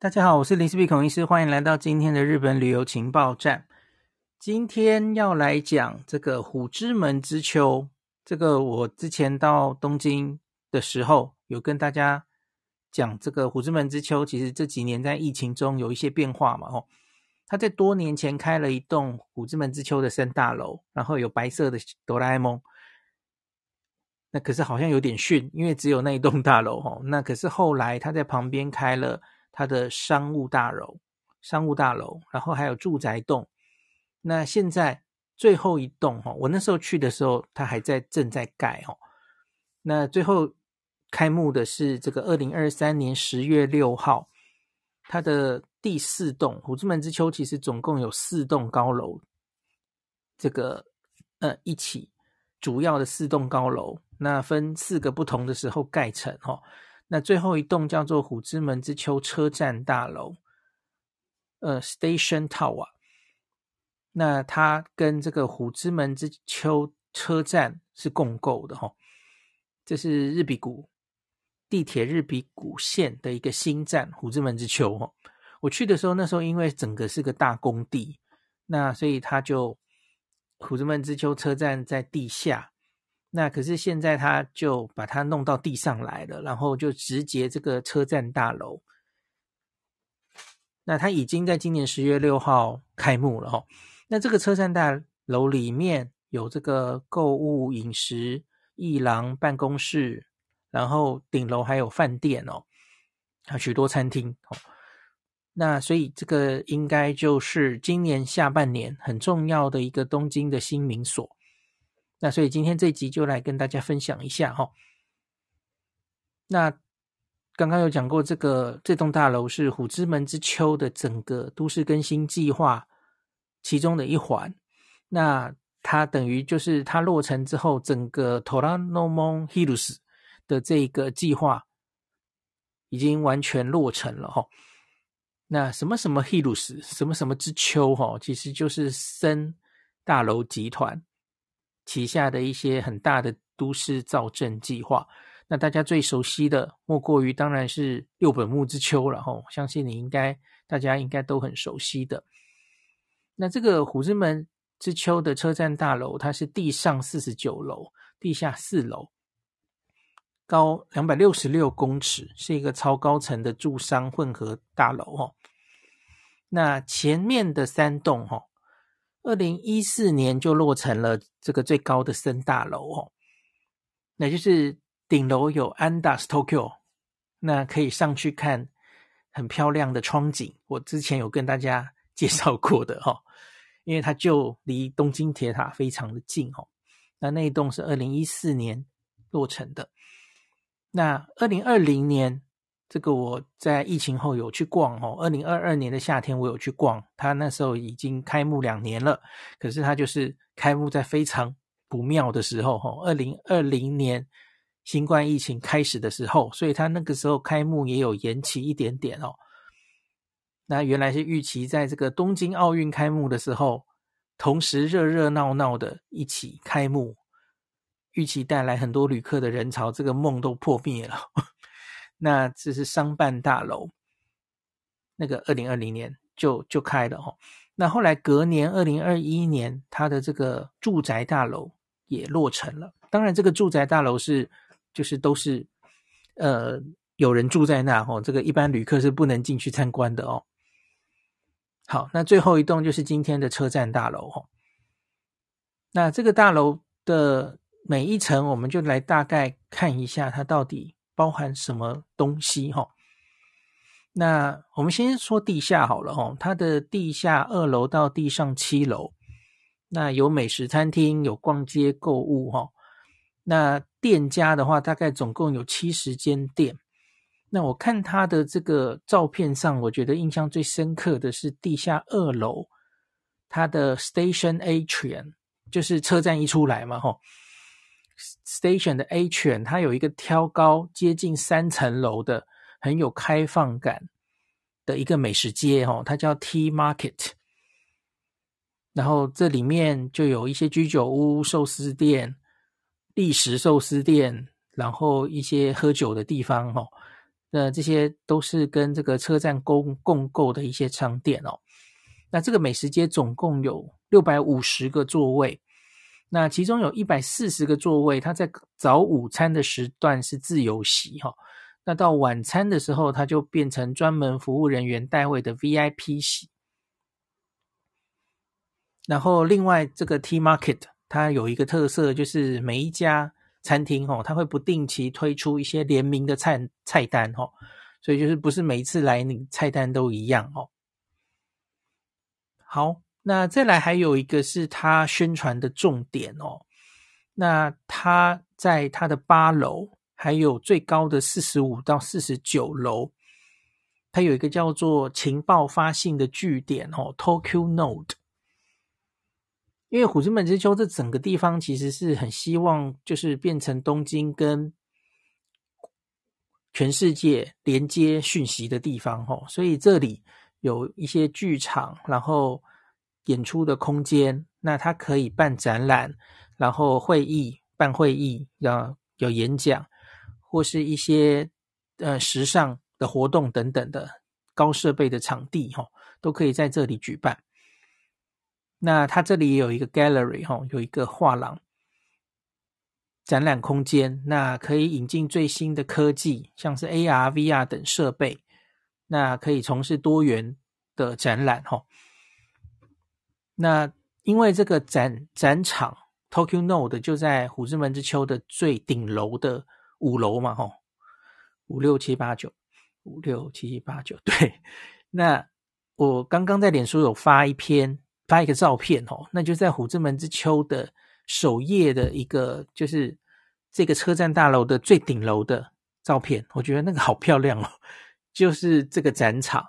大家好，我是林思碧孔医师，欢迎来到今天的日本旅游情报站。今天要来讲这个虎之门之丘。这个我之前到东京的时候，有跟大家讲这个虎之门之丘。其实这几年在疫情中有一些变化嘛，哦，他在多年前开了一栋虎之门之丘的森大楼，然后有白色的哆啦 A 梦。那可是好像有点逊，因为只有那一栋大楼，哦，那可是后来他在旁边开了。它的商务大楼、商务大楼，然后还有住宅栋。那现在最后一栋哈，我那时候去的时候，它还在正在盖哦。那最后开幕的是这个二零二三年十月六号，它的第四栋虎之门之丘，其实总共有四栋高楼，这个呃一起主要的四栋高楼，那分四个不同的时候盖成哈。那最后一栋叫做虎之门之丘车站大楼，呃，Station Tower。那它跟这个虎之门之丘车站是共构的哈，这是日比谷地铁日比谷线的一个新站虎之门之丘哈。我去的时候，那时候因为整个是个大工地，那所以它就虎之门之丘车站在地下。那可是现在他就把它弄到地上来了，然后就直接这个车站大楼。那它已经在今年十月六号开幕了哈。那这个车站大楼里面有这个购物、饮食、艺廊、办公室，然后顶楼还有饭店哦，还有许多餐厅哦。那所以这个应该就是今年下半年很重要的一个东京的新名所。那所以今天这集就来跟大家分享一下哈。那刚刚有讲过，这个这栋大楼是虎之门之丘的整个都市更新计划其中的一环。那它等于就是它落成之后，整个 Toranomon Hills 的这个计划已经完全落成了哈。那什么什么 Hills，什么什么之丘哈，其实就是森大楼集团。旗下的一些很大的都市造镇计划，那大家最熟悉的莫过于当然是六本木之丘了哈，相信你应该大家应该都很熟悉的。那这个虎之门之丘的车站大楼，它是地上四十九楼，地下四楼，高两百六十六公尺，是一个超高层的住商混合大楼哈。那前面的三栋哈。二零一四年就落成了这个最高的森大楼哦，那就是顶楼有 Andaz Tokyo，那可以上去看很漂亮的窗景。我之前有跟大家介绍过的哈，因为它就离东京铁塔非常的近哦。那那一栋是二零一四年落成的，那二零二零年。这个我在疫情后有去逛哦，二零二二年的夏天我有去逛，它那时候已经开幕两年了，可是它就是开幕在非常不妙的时候哈，二零二零年新冠疫情开始的时候，所以它那个时候开幕也有延期一点点哦。那原来是预期在这个东京奥运开幕的时候，同时热热闹闹的一起开幕，预期带来很多旅客的人潮，这个梦都破灭了。那这是商办大楼，那个二零二零年就就开了哈。那后来隔年二零二一年，它的这个住宅大楼也落成了。当然，这个住宅大楼是就是都是呃有人住在那哈，这个一般旅客是不能进去参观的哦。好，那最后一栋就是今天的车站大楼哈。那这个大楼的每一层，我们就来大概看一下它到底。包含什么东西哈？那我们先说地下好了哈。它的地下二楼到地上七楼，那有美食餐厅，有逛街购物哈。那店家的话，大概总共有七十间店。那我看它的这个照片上，我觉得印象最深刻的是地下二楼，它的 Station Atrium，就是车站一出来嘛哈。Station 的 Atrium，它有一个挑高接近三层楼的很有开放感的一个美食街哦，它叫 T Market。然后这里面就有一些居酒屋、寿司店、历食寿司店，然后一些喝酒的地方哦。那这些都是跟这个车站共共构的一些商店哦。那这个美食街总共有六百五十个座位，那其中有一百四十个座位，它在早午餐的时段是自由席哈。那到晚餐的时候，它就变成专门服务人员带位的 VIP 席。然后另外这个 T Market 它有一个特色，就是每一家餐厅哦，它会不定期推出一些联名的菜菜单哦，所以就是不是每一次来你菜单都一样哦。好，那再来还有一个是它宣传的重点哦，那它在它的八楼。还有最高的四十五到四十九楼，它有一个叫做情报发信的据点哦，Tokyo Node。因为虎之门之丘这整个地方其实是很希望就是变成东京跟全世界连接讯息的地方哦，所以这里有一些剧场，然后演出的空间，那它可以办展览，然后会议办会议，要有演讲。或是一些呃时尚的活动等等的高设备的场地哈，都可以在这里举办。那它这里也有一个 gallery 哈，有一个画廊展览空间，那可以引进最新的科技，像是 AR、VR 等设备，那可以从事多元的展览哈。那因为这个展展场 Tokyo Node 就在虎之门之丘的最顶楼的。五楼嘛，吼，五六七八九，五六七八九，对。那我刚刚在脸书有发一篇，发一个照片，吼，那就在虎之门之丘的首页的一个，就是这个车站大楼的最顶楼的照片，我觉得那个好漂亮哦，就是这个展场，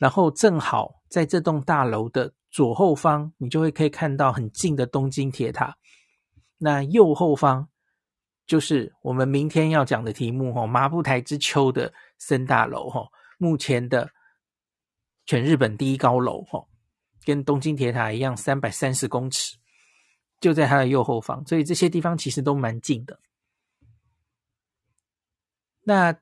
然后正好在这栋大楼的左后方，你就会可以看到很近的东京铁塔，那右后方。就是我们明天要讲的题目哈，麻布台之丘的森大楼哈，目前的全日本第一高楼哈，跟东京铁塔一样，三百三十公尺，就在它的右后方，所以这些地方其实都蛮近的。那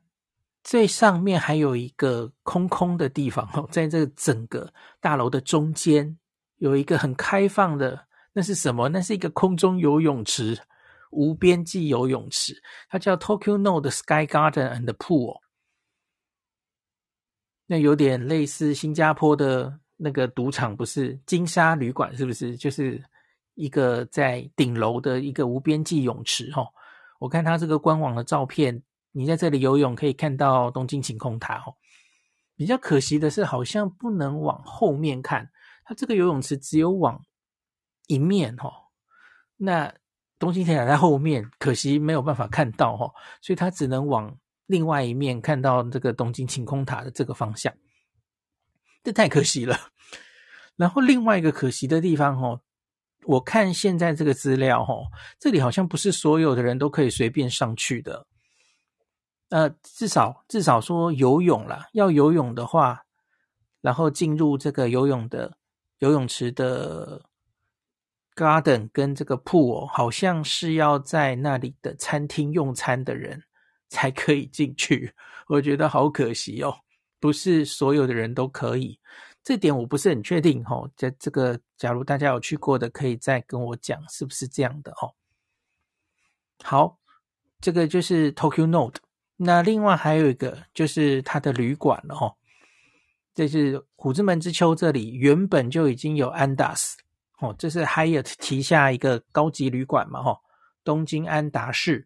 最上面还有一个空空的地方哦，在这个整个大楼的中间有一个很开放的，那是什么？那是一个空中游泳池。无边际游泳池，它叫 Tokyo Node Sky Garden and Pool，那有点类似新加坡的那个赌场，不是金沙旅馆，是不是？就是一个在顶楼的一个无边际泳池哈。我看它这个官网的照片，你在这里游泳可以看到东京晴空塔哈。比较可惜的是，好像不能往后面看，它这个游泳池只有往一面哈。那东京铁塔在后面，可惜没有办法看到哈，所以他只能往另外一面看到这个东京晴空塔的这个方向，这太可惜了。然后另外一个可惜的地方哈，我看现在这个资料哈，这里好像不是所有的人都可以随便上去的。呃，至少至少说游泳啦，要游泳的话，然后进入这个游泳的游泳池的。Garden 跟这个 Pool 好像是要在那里的餐厅用餐的人才可以进去，我觉得好可惜哦，不是所有的人都可以，这点我不是很确定哦。在这个，假如大家有去过的，可以再跟我讲是不是这样的哦。好，这个就是 Tokyo Node，那另外还有一个就是它的旅馆了哦，这是虎之门之丘这里原本就已经有 Andaz。哦，这是 Hyatt 旗下一个高级旅馆嘛，哈，东京安达仕。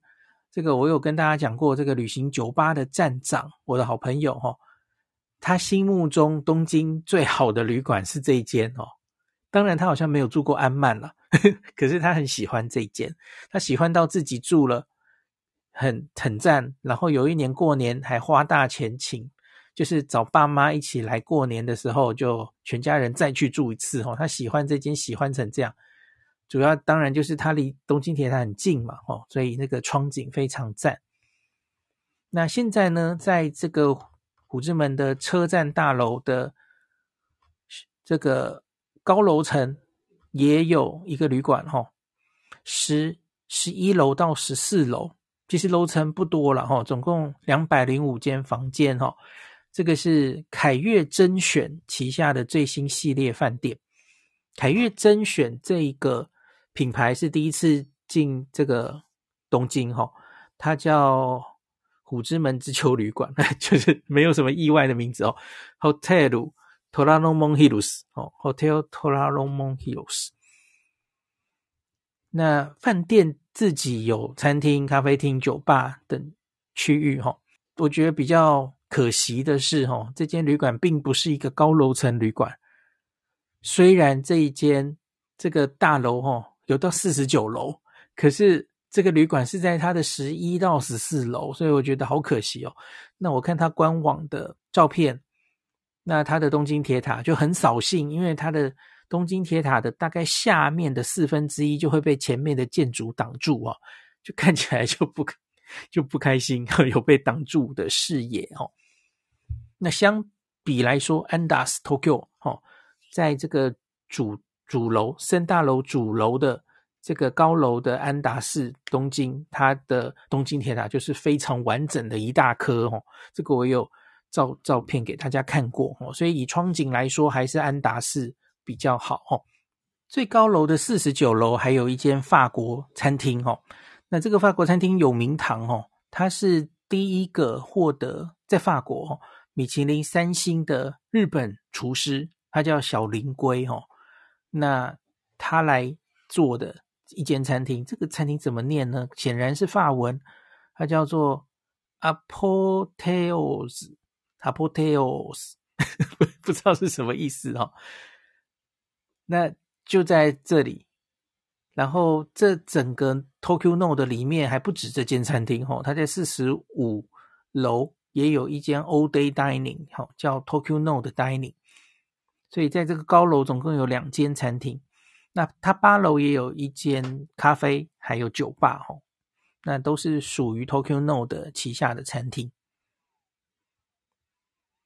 这个我有跟大家讲过，这个旅行酒吧的站长，我的好朋友，哈，他心目中东京最好的旅馆是这一间哦。当然，他好像没有住过安縵了，可是他很喜欢这一间，他喜欢到自己住了，很很赞。然后有一年过年还花大钱请。就是找爸妈一起来过年的时候，就全家人再去住一次哦。他喜欢这间，喜欢成这样，主要当然就是他离东京铁塔很近嘛，哦，所以那个窗景非常赞。那现在呢，在这个虎之门的车站大楼的这个高楼层也有一个旅馆，哈，十十一楼到十四楼，其实楼层不多了哈，总共两百零五间房间哈。这个是凯悦甄选旗下的最新系列饭店。凯悦甄选这一个品牌是第一次进这个东京哈，它叫虎之门之丘旅馆，就是没有什么意外的名字哦，Hotel Toranomon Hills 哦，Hotel Toranomon Hills。那饭店自己有餐厅、咖啡厅、酒吧等区域哈，我觉得比较可惜的是哈，这间旅馆并不是一个高楼层旅馆。虽然这一间这个大楼哈有到四十九楼，可是这个旅馆是在它的十一到十四楼，所以我觉得好可惜哦。那我看它官网的照片，那它的东京铁塔就很扫兴，因为它的。东京铁塔的大概下面的四分之一就会被前面的建筑挡住哦，就看起来就不就不开心，有被挡住的视野哦。那相比来说安达斯 Tokyo 哦，在这个主主楼森大楼主楼的这个高楼的安达市东京，它的东京铁塔就是非常完整的一大颗哦。这个我有照照片给大家看过哦，所以以窗景来说，还是安达市。比较好哦，最高楼的四十九楼还有一间法国餐厅哦。那这个法国餐厅有名堂哦，它是第一个获得在法国哦米其林三星的日本厨师，他叫小林圭哦。那他来做的一间餐厅，这个餐厅怎么念呢？显然是法文，它叫做 Apotheos，Apotheos，不知道是什么意思哦。那就在这里，然后这整个 Tokyo Note 的里面还不止这间餐厅哦，它在四十五楼也有一间 All Day Dining，好叫 Tokyo Note Dining，所以在这个高楼总共有两间餐厅。那它八楼也有一间咖啡，还有酒吧哦，那都是属于 Tokyo Note 旗下的餐厅。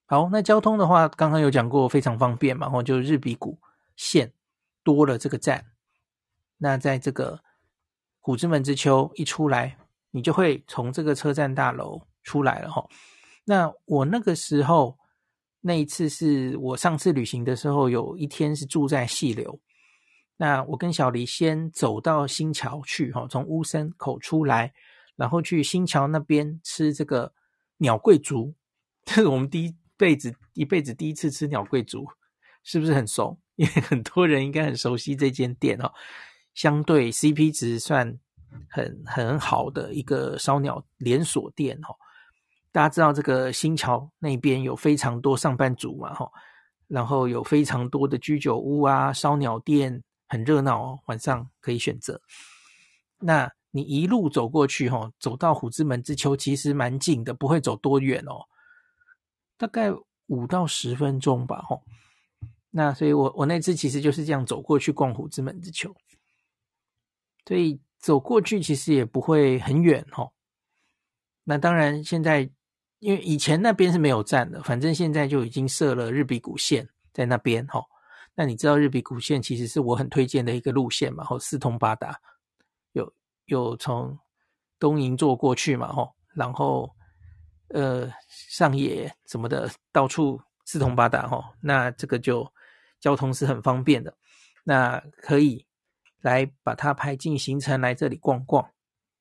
好，那交通的话，刚刚有讲过，非常方便嘛，然后就日比谷线多了这个站，那在这个虎之门之丘一出来，你就会从这个车站大楼出来了哈。那我那个时候那一次是我上次旅行的时候，有一天是住在细流。那我跟小黎先走到新桥去哈，从乌森口出来，然后去新桥那边吃这个鸟贵族，这是我们第一辈子一辈子第一次吃鸟贵族，是不是很熟？因为很多人应该很熟悉这间店哦，相对 CP 值算很很好的一个烧鸟连锁店哦。大家知道这个新桥那边有非常多上班族嘛哈，然后有非常多的居酒屋啊、烧鸟店，很热闹哦。晚上可以选择。那你一路走过去哈，走到虎之门之丘其实蛮近的，不会走多远哦，大概五到十分钟吧哈。那所以我，我那次其实就是这样走过去逛虎之门之丘，所以走过去其实也不会很远哈。那当然，现在因为以前那边是没有站的，反正现在就已经设了日比谷线在那边哈。那你知道日比谷线其实是我很推荐的一个路线嘛，吼，四通八达，有有从东营坐过去嘛，吼，然后呃上野什么的，到处四通八达哈。那这个就。交通是很方便的，那可以来把它排进行程来这里逛逛。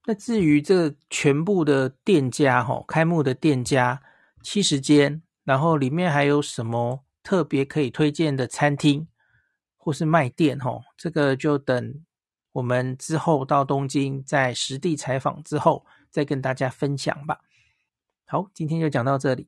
那至于这全部的店家哈，开幕的店家七十间，然后里面还有什么特别可以推荐的餐厅或是卖店哈，这个就等我们之后到东京在实地采访之后再跟大家分享吧。好，今天就讲到这里。